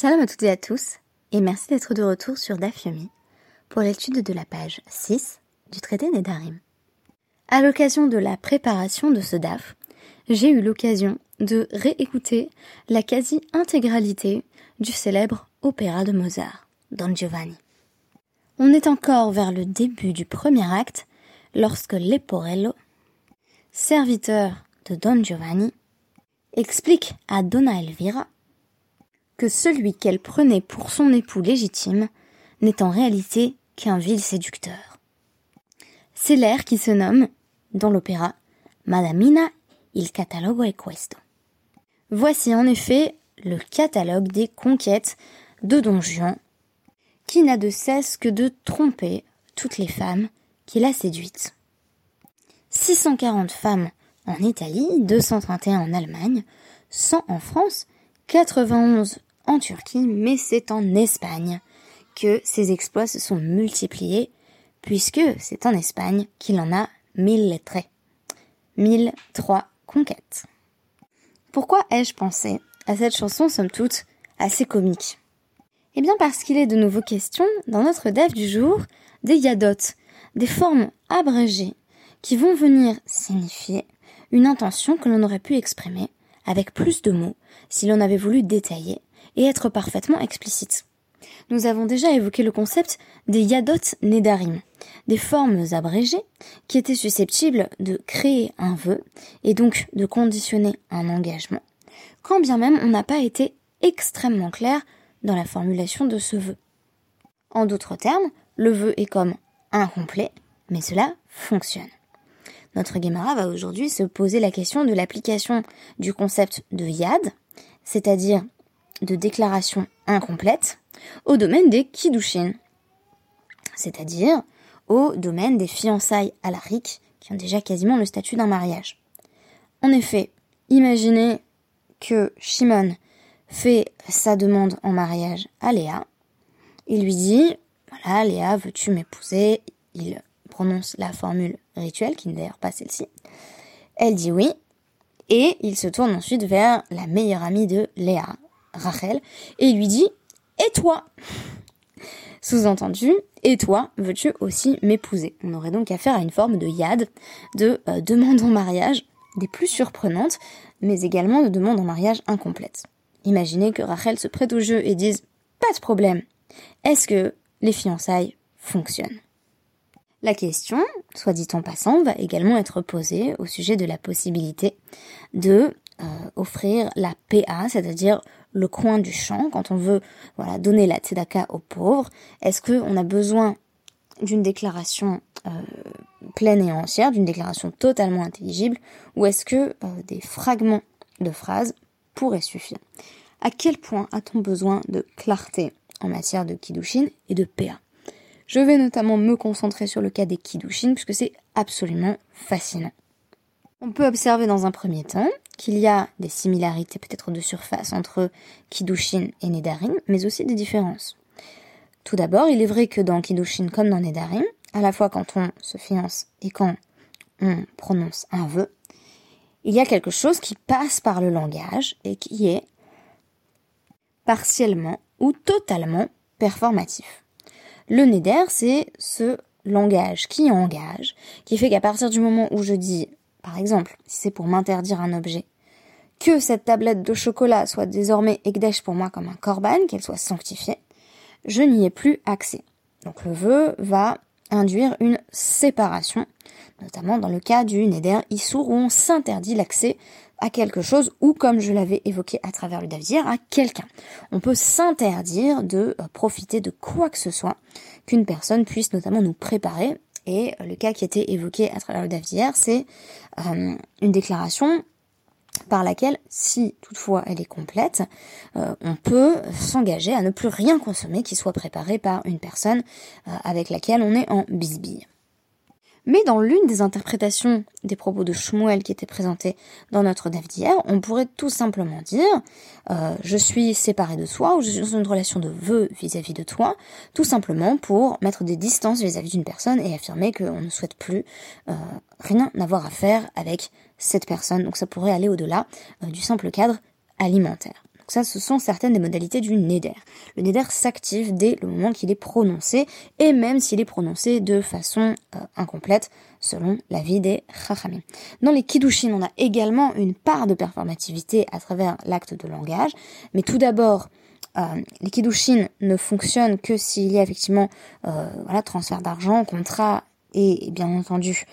Shalom à toutes et à tous, et merci d'être de retour sur Dafyomi pour l'étude de la page 6 du traité Nedarim. À l'occasion de la préparation de ce DAF, j'ai eu l'occasion de réécouter la quasi-intégralité du célèbre opéra de Mozart, Don Giovanni. On est encore vers le début du premier acte lorsque Leporello, serviteur de Don Giovanni, explique à Donna Elvira que celui qu'elle prenait pour son époux légitime n'est en réalité qu'un vil séducteur. C'est l'air qui se nomme, dans l'opéra, Madamina il catalogo è questo. Voici en effet le catalogue des conquêtes de Don Juan, qui n'a de cesse que de tromper toutes les femmes qu'il a séduites. 640 femmes en Italie, 231 en Allemagne, 100 en France, 91 en Turquie, mais c'est en Espagne que ces exploits se sont multipliés, puisque c'est en Espagne qu'il en a mille traits. 1003 conquêtes. Pourquoi ai-je pensé à cette chanson, somme toute, assez comique? Eh bien parce qu'il est de nouveau question, dans notre dev du jour, des yadotes, des formes abrégées, qui vont venir signifier une intention que l'on aurait pu exprimer avec plus de mots si l'on avait voulu détailler et être parfaitement explicite. Nous avons déjà évoqué le concept des yadot nedarim, des formes abrégées qui étaient susceptibles de créer un vœu et donc de conditionner un engagement, quand bien même on n'a pas été extrêmement clair dans la formulation de ce vœu. En d'autres termes, le vœu est comme incomplet, mais cela fonctionne. Notre Guémara va aujourd'hui se poser la question de l'application du concept de yad, c'est-à-dire de déclaration incomplète, au domaine des kiddushin, c'est-à-dire au domaine des fiançailles à la qui ont déjà quasiment le statut d'un mariage. En effet, imaginez que Shimon fait sa demande en mariage à Léa. Il lui dit, voilà, Léa, veux-tu m'épouser? Il prononce la formule rituelle, qui n'est d'ailleurs pas celle-ci. Elle dit oui, et il se tourne ensuite vers la meilleure amie de Léa, Rachel, et lui dit Et toi? Sous-entendu, et toi, veux-tu aussi m'épouser? On aurait donc affaire à une forme de yad, de euh, demande en mariage, des plus surprenantes, mais également de demande en mariage incomplète. Imaginez que Rachel se prête au jeu et dise Pas de problème. Est-ce que les fiançailles fonctionnent? La question, soit dit en passant, va également être posée au sujet de la possibilité de euh, offrir la PA, c'est-à-dire le coin du champ, quand on veut donner la tzedaka aux pauvres. Est-ce qu'on a besoin d'une déclaration euh, pleine et entière, d'une déclaration totalement intelligible, ou est-ce que euh, des fragments de phrases pourraient suffire? À quel point a-t-on besoin de clarté en matière de kiddushin et de PA je vais notamment me concentrer sur le cas des Kiddushin puisque c'est absolument fascinant. On peut observer dans un premier temps qu'il y a des similarités peut-être de surface entre Kiddushin et Nedarim, mais aussi des différences. Tout d'abord, il est vrai que dans Kiddushin comme dans Nedarim, à la fois quand on se fiance et quand on prononce un vœu, il y a quelque chose qui passe par le langage et qui est partiellement ou totalement performatif. Le neder, c'est ce langage qui engage, qui fait qu'à partir du moment où je dis, par exemple, si c'est pour m'interdire un objet, que cette tablette de chocolat soit désormais Ekdesh pour moi comme un korban, qu'elle soit sanctifiée, je n'y ai plus accès. Donc le vœu va induire une séparation, notamment dans le cas du Neder Issour où on s'interdit l'accès à quelque chose ou, comme je l'avais évoqué à travers le Davdir, à quelqu'un. On peut s'interdire de euh, profiter de quoi que ce soit qu'une personne puisse notamment nous préparer. Et euh, le cas qui était évoqué à travers le Davdir, c'est euh, une déclaration par laquelle, si toutefois elle est complète, on peut s'engager à ne plus rien consommer qui soit préparé par une personne avec laquelle on est en bisbille. Mais dans l'une des interprétations des propos de Shmuel qui étaient présentés dans notre dev d'hier, on pourrait tout simplement dire euh, je suis séparé de toi ou je suis dans une relation de vœu vis-à-vis de toi, tout simplement pour mettre des distances vis-à-vis d'une personne et affirmer qu'on ne souhaite plus euh, rien avoir à faire avec cette personne. Donc ça pourrait aller au-delà euh, du simple cadre alimentaire. Donc ça, ce sont certaines des modalités du neder. Le neder s'active dès le moment qu'il est prononcé, et même s'il est prononcé de façon euh, incomplète, selon l'avis des chachamim. Dans les kiddushin, on a également une part de performativité à travers l'acte de langage, mais tout d'abord, euh, les kiddushin ne fonctionnent que s'il y a effectivement euh, voilà, transfert d'argent, contrat et, bien entendu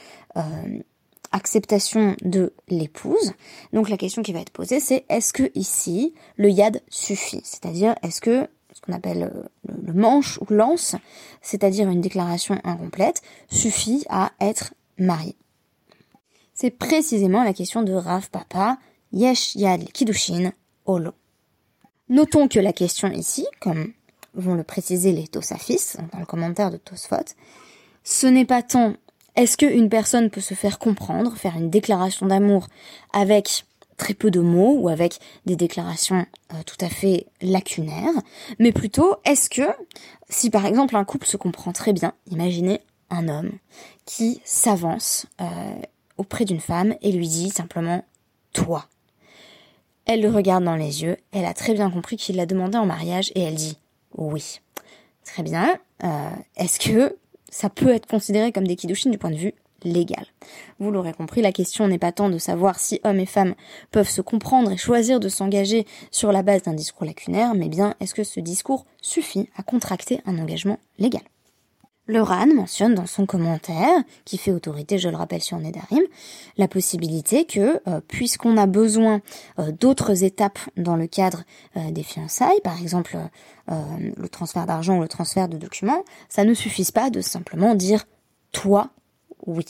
acceptation de l'épouse. Donc la question qui va être posée, c'est est-ce que ici le yad suffit? C'est-à-dire est-ce que ce qu'on appelle euh, le, manche ou lance, c'est-à-dire une déclaration incomplète, suffit à être marié? C'est précisément la question de Rav Papa, Yesh Yad Kiddushin Olo. Notons que la question ici, comme vont le préciser les Tosafis dans le commentaire de Tosfot, ce n'est pas tant est-ce qu'une personne peut se faire comprendre, faire une déclaration d'amour avec très peu de mots ou avec des déclarations euh, tout à fait lacunaires, mais plutôt est-ce que si par exemple un couple se comprend très bien, imaginez un homme qui s'avance euh, auprès d'une femme et lui dit simplement toi. Elle le regarde dans les yeux, elle a très bien compris qu'il l'a demandé en mariage et elle dit oui. Très bien. Euh, est-ce que ça peut être considéré comme des kiddushin du point de vue légal. Vous l'aurez compris, la question n'est pas tant de savoir si hommes et femmes peuvent se comprendre et choisir de s'engager sur la base d'un discours lacunaire, mais bien est-ce que ce discours suffit à contracter un engagement légal? Le RAN mentionne dans son commentaire, qui fait autorité, je le rappelle, sur Nedarim, la possibilité que, euh, puisqu'on a besoin euh, d'autres étapes dans le cadre euh, des fiançailles, par exemple le transfert d'argent ou le transfert de documents, ça ne suffise pas de simplement dire toi oui.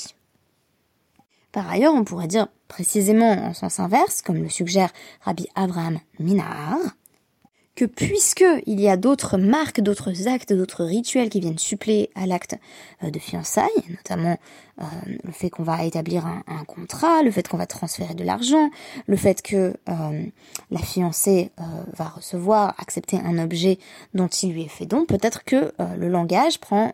Par ailleurs, on pourrait dire précisément en sens inverse, comme le suggère Rabbi Abraham Minahar, que puisque il y a d'autres marques, d'autres actes, d'autres rituels qui viennent suppléer à l'acte euh, de fiançailles, notamment euh, le fait qu'on va établir un, contrat, le fait qu'on va transférer de l'argent, le fait que euh, la fiancée va recevoir, accepter un objet dont il lui est fait don, peut-être que le langage prend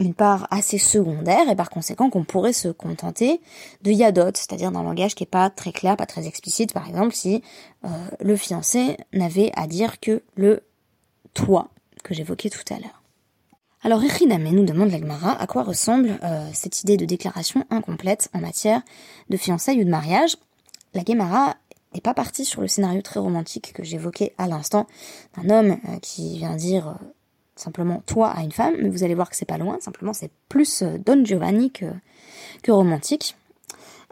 une part assez secondaire et par conséquent qu'on pourrait se contenter de yadot, c'est-à-dire d'un langage qui est pas très clair, pas très explicite. Par exemple, si euh, le fiancé n'avait à dire que le toi que j'évoquais tout à l'heure. Alors Echiname nous demande l'Agmara à quoi ressemble euh, cette idée de déclaration incomplète en matière de fiançailles ou de mariage? La Gemara n'est pas partie sur le scénario très romantique que j'évoquais à l'instant d'un homme euh, qui vient dire simplement toi à une femme, mais vous allez voir que c'est pas loin, simplement c'est plus euh, Don Giovanni que, que romantique.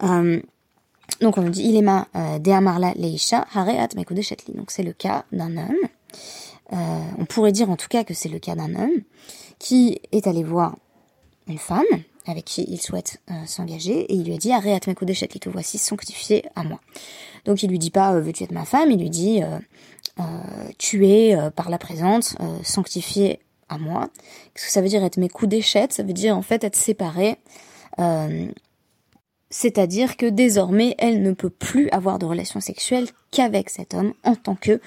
Euh, donc on nous dit Ilema euh, de Amarla Leisha Hareat Chetli. Donc c'est le cas d'un homme. on pourrait dire en tout cas que c'est le cas d'un homme qui est allé voir une femme avec qui il souhaite s'engager et il lui a dit Hareat Chetli, te voici sanctifié à moi. Donc il lui dit pas veux-tu être ma femme, il lui dit euh, tu es euh, par la présente euh, sanctifié à moi. Qu'est-ce que ça veut dire être mes coups d'échette? Ça veut dire en fait être séparé. c'est-à-dire que désormais, elle ne peut plus avoir de relations sexuelles qu'avec cet homme en tant que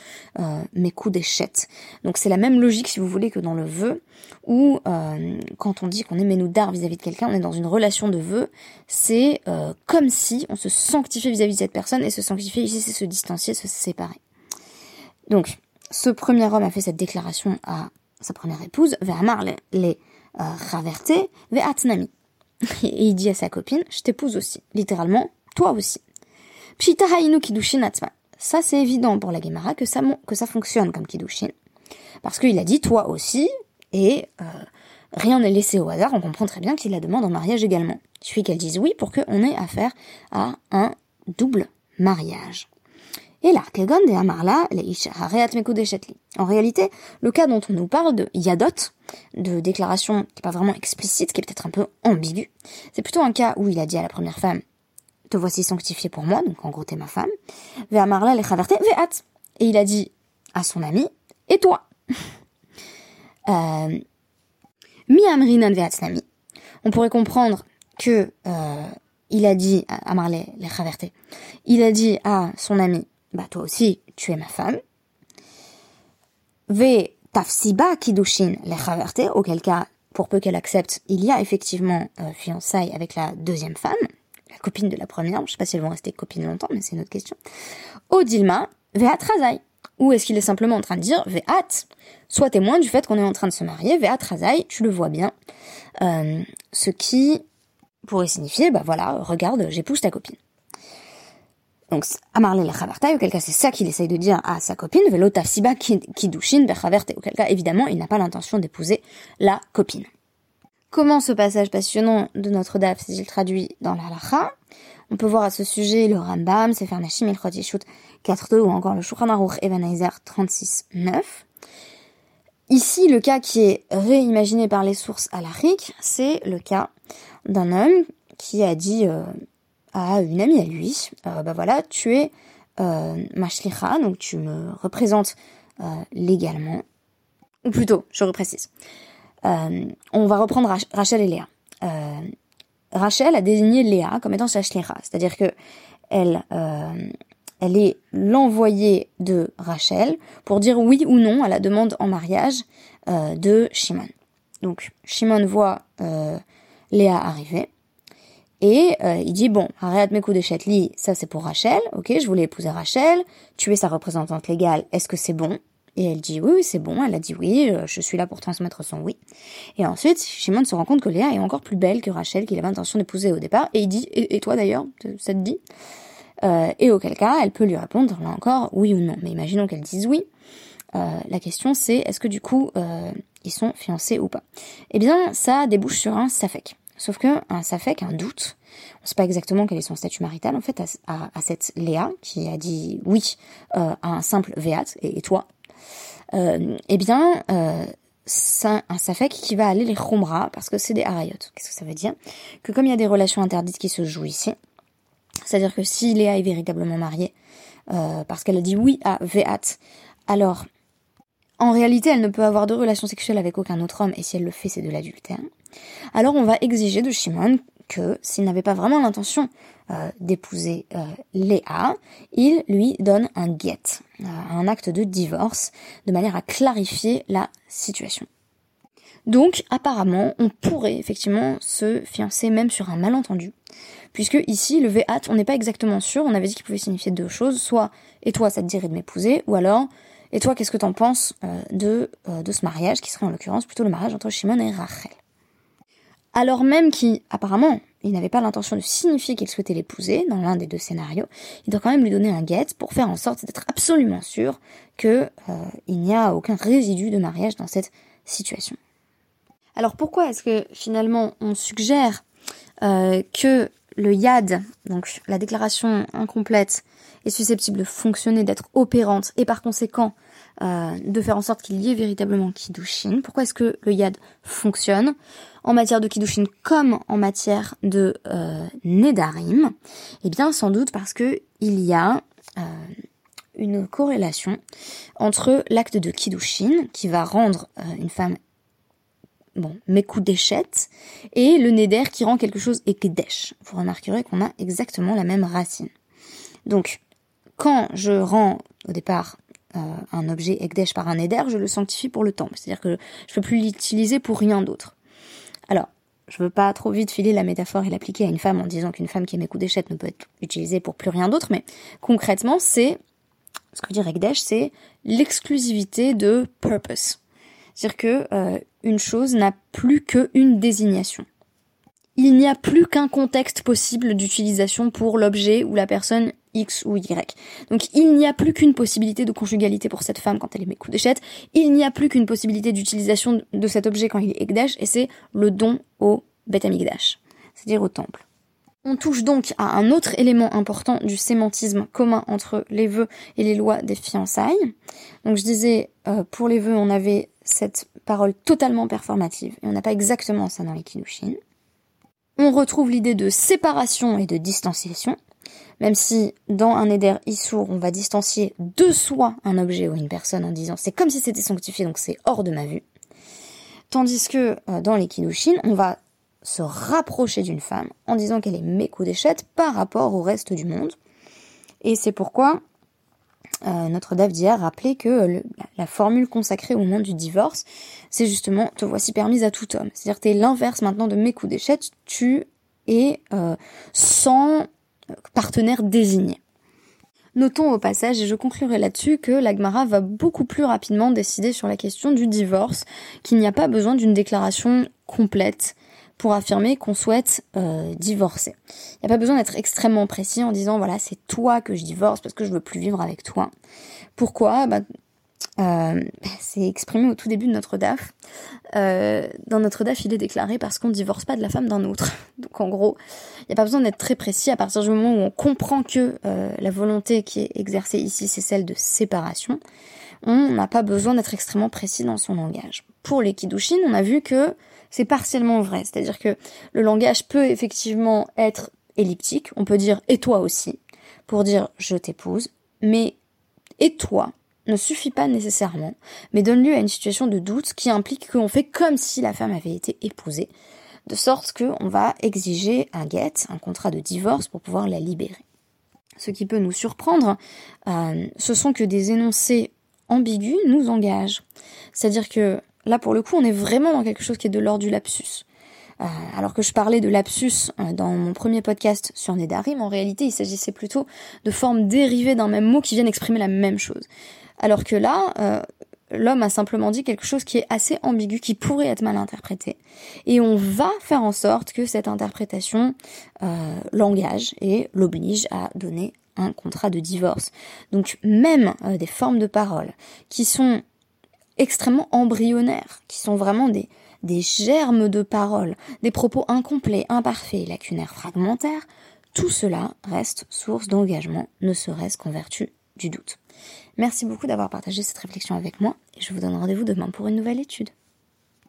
mes coups d'échette. Donc c'est la même logique, si vous voulez, que dans le vœu, où quand on dit qu'on est ménoudar vis-à-vis de quelqu'un, on est dans une relation de vœu, c'est comme si on se sanctifiait vis-à-vis de cette personne, et se sanctifier ici, c'est se distancier, se séparer. Donc, ce premier homme a fait cette déclaration à sa première épouse, Ve'amar les raverté, Ve'atnami. Et il dit à sa copine, je t'épouse aussi. Littéralement, toi aussi. Ça, c'est évident pour la Gemara que ça, que ça fonctionne comme kidushin. Parce qu'il a dit toi aussi, et euh, rien n'est laissé au hasard, on comprend très bien qu'il la demande en mariage également. Il suffit qu'elle dise oui pour qu'on ait affaire à un double mariage. Et là, de Amarla, En réalité, le cas dont on nous parle de Yadot, de déclaration qui n'est pas vraiment explicite, qui est peut-être un peu ambiguë, c'est plutôt un cas où il a dit à la première femme, te voici sanctifié pour moi, donc en gros t'es ma femme, ve Amarla le ve'at. Et il a dit à son ami, et toi? euh, mi amrinan ve'atnami. On pourrait comprendre que, euh, il a dit à Marley, les il a dit à son ami, bah toi aussi, tu es ma femme. Ve tafsiba kidushin le auquel cas, pour peu qu'elle accepte, il y a effectivement euh, fiançailles avec la deuxième femme, la copine de la première, je sais pas si elles vont rester copines longtemps, mais c'est une autre question. Odilma ve Ou est-ce qu'il est simplement en train de dire Ve'at, sois témoin du fait qu'on est en train de se marier, Ve'at Razai, tu le vois bien. Euh, ce qui pourrait signifier, bah voilà, regarde, j'épouse ta copine. Donc, Amarle la Chavarta, auquel cas c'est ça qu'il essaye de dire à sa copine, Velota Siba Kidushin Bechaverte, auquel cas évidemment il n'a pas l'intention d'épouser la copine. Comment ce passage passionnant de notre DAF s'est-il traduit dans la Lacha On peut voir à ce sujet le Rambam, Sefer Nashim El 4.2 ou encore le Shulchan Aruch Evan 36.9. Ici, le cas qui est réimaginé par les sources alariques, c'est le cas d'un homme qui a dit euh, à une amie à lui, euh, bah voilà, tu es euh, donc tu me représentes euh, légalement. Ou plutôt, je reprécise. Euh, on va reprendre Rachel et Léa. Rachel a désigné Léa comme étant sa c'est-à-dire que elle, elle est l'envoyée de Rachel pour dire oui ou non à la demande en mariage de Shimon. Donc Shimon voit Léa arriver. Et euh, il dit bon, arrête mes coups de châtelier, ça c'est pour Rachel, ok, je voulais épouser Rachel, tu es sa représentante légale, est-ce que c'est bon? Et elle dit oui, oui c'est bon, elle a dit oui, euh, je suis là pour transmettre son oui. Et ensuite, Shimon se rend compte que Léa est encore plus belle que Rachel qu'il avait intention d'épouser au départ, et il dit, et, toi d'ailleurs, ça te dit euh, Et auquel cas, elle peut lui répondre là encore oui ou non. Mais imaginons qu'elle dise oui. la question c'est est-ce que du coup ils sont fiancés ou pas? Eh bien, ça débouche sur un safek. Sauf que un safek, un doute, on sait pas exactement quel est son statut marital en fait à, cette Léa qui a dit oui euh, à un simple veat et, toi? Euh, eh bien, euh, c'est un safek qui va aller les khumra parce que c'est des harayot. Qu'est-ce que ça veut dire? Que comme il y a des relations interdites qui se jouent ici, c'est-à-dire que si Léa est véritablement mariée parce qu'elle a dit oui à veat, alors en réalité, elle ne peut avoir de relations sexuelles avec aucun autre homme, et si elle le fait, c'est de l'adultère. Alors on va exiger de Shimon que s'il n'avait pas vraiment l'intention euh, d'épouser euh, Léa, il lui donne un get, euh, un acte de divorce, de manière à clarifier la situation. Donc apparemment, on pourrait effectivement se fiancer même sur un malentendu, puisque ici, le ve'at, on n'est pas exactement sûr, on avait dit qu'il pouvait signifier deux choses, soit « et toi, ça te dirait de m'épouser », ou alors et toi, qu'est-ce que t'en penses de, de ce mariage, qui serait en l'occurrence plutôt le mariage entre Shimon et Rachel Alors même qu'apparemment, il n'avait pas l'intention de signifier qu'il souhaitait l'épouser dans l'un des deux scénarios, il doit quand même lui donner un guet pour faire en sorte d'être absolument sûr que euh, n'y a aucun résidu de mariage dans cette situation. Alors pourquoi est-ce que finalement on suggère que le YAD, donc la déclaration incomplète, est susceptible de fonctionner, d'être opérante et par conséquent euh, de faire en sorte qu'il y ait véritablement Kiddushin. Pourquoi est-ce que le Yad fonctionne en matière de Kiddushin comme en matière de euh, Nedarim? Eh bien, sans doute parce que il y a euh, une corrélation entre l'acte de Kiddushin qui va rendre euh, une femme bon, d'échette et le Neder qui rend quelque chose Ekdesh. Vous remarquerez qu'on a exactement la même racine. Donc, quand je rends au départ euh, un objet Ekdesh par un Eder, je le sanctifie pour le temple. C'est-à-dire que je peux plus l'utiliser pour rien d'autre. Alors, je veux pas trop vite filer la métaphore et l'appliquer à une femme en disant qu'une femme qui émet coup d'échette ne peut être utilisée pour plus rien d'autre, mais concrètement, c'est, ce que dire Ekdesh, c'est l'exclusivité de purpose. C'est-à-dire que euh, une chose n'a plus qu'une désignation. Il n'y a plus qu'un contexte possible d'utilisation pour l'objet ou la personne X ou Y. Donc il n'y a plus qu'une possibilité de conjugalité pour cette femme quand elle émet coup d'échette, il n'y a plus qu'une possibilité d'utilisation de cet objet quand il est Ekdash, et c'est le don au Bet c'est-à-dire au temple. On touche donc à un autre élément important du sémantisme commun entre les vœux et les lois des fiançailles. Donc je disais, euh, pour les vœux, on avait cette parole totalement performative, et on n'a pas exactement ça dans les Kiddushin. On retrouve l'idée de séparation et de distanciation, même si dans un éder issour, on va distancier de soi un objet ou une personne en disant c'est comme si c'était sanctifié, donc c'est hors de ma vue. Tandis que euh, dans les kiddushin, on va se rapprocher d'une femme en disant qu'elle est mécou d'échette par rapport au reste du monde. Et c'est pourquoi euh, notre Dave d'hier rappelait que la, formule consacrée au moment du divorce, c'est justement te voici permise à tout homme. C'est-à-dire que tu es l'inverse maintenant de mécou d'échette, tu es euh, sans partenaire désigné. Notons au passage, et je conclurai là-dessus, que l'Agmara va beaucoup plus rapidement décider sur la question du divorce, qu'il n'y a pas besoin d'une déclaration complète pour affirmer qu'on souhaite euh, divorcer. Il n'y a pas besoin d'être extrêmement précis en disant voilà c'est toi que je divorce parce que je veux plus vivre avec toi. Pourquoi? Bah, euh, c'est exprimé au tout début de notre DAF. Euh, dans notre DAF, il est déclaré parce qu'on ne divorce pas de la femme d'un autre. Donc en gros, il n'y a pas besoin d'être très précis à partir du moment où on comprend que euh, la volonté qui est exercée ici, c'est celle de séparation. On n'a pas besoin d'être extrêmement précis dans son langage. Pour les Kiddushin, on a vu que c'est partiellement vrai. C'est-à-dire que le langage peut effectivement être elliptique. On peut dire et toi aussi pour dire je t'épouse. Mais et toi ne suffit pas nécessairement, mais donne lieu à une situation de doute qui implique qu'on fait comme si la femme avait été épousée, de sorte qu'on va exiger un get, un contrat de divorce pour pouvoir la libérer. Ce qui peut nous surprendre, euh, ce sont que des énoncés ambigus nous engagent. C'est-à-dire que là, pour le coup, on est vraiment dans quelque chose qui est de l'ordre du lapsus. Euh, alors que je parlais de lapsus euh, dans mon premier podcast sur Nedarim, en réalité, il s'agissait plutôt de formes dérivées d'un même mot qui viennent exprimer la même chose. Alors que là, euh, l'homme a simplement dit quelque chose qui est assez ambigu, qui pourrait être mal interprété. Et on va faire en sorte que cette interprétation euh, l'engage et l'oblige à donner un contrat de divorce. Donc même euh, des formes de parole qui sont extrêmement embryonnaires, qui sont vraiment des, des germes de parole, des propos incomplets, imparfaits, lacunaires, fragmentaires, tout cela reste source d'engagement, ne serait-ce qu'en vertu du doute. Merci beaucoup d'avoir partagé cette réflexion avec moi et je vous donne rendez-vous demain pour une nouvelle étude.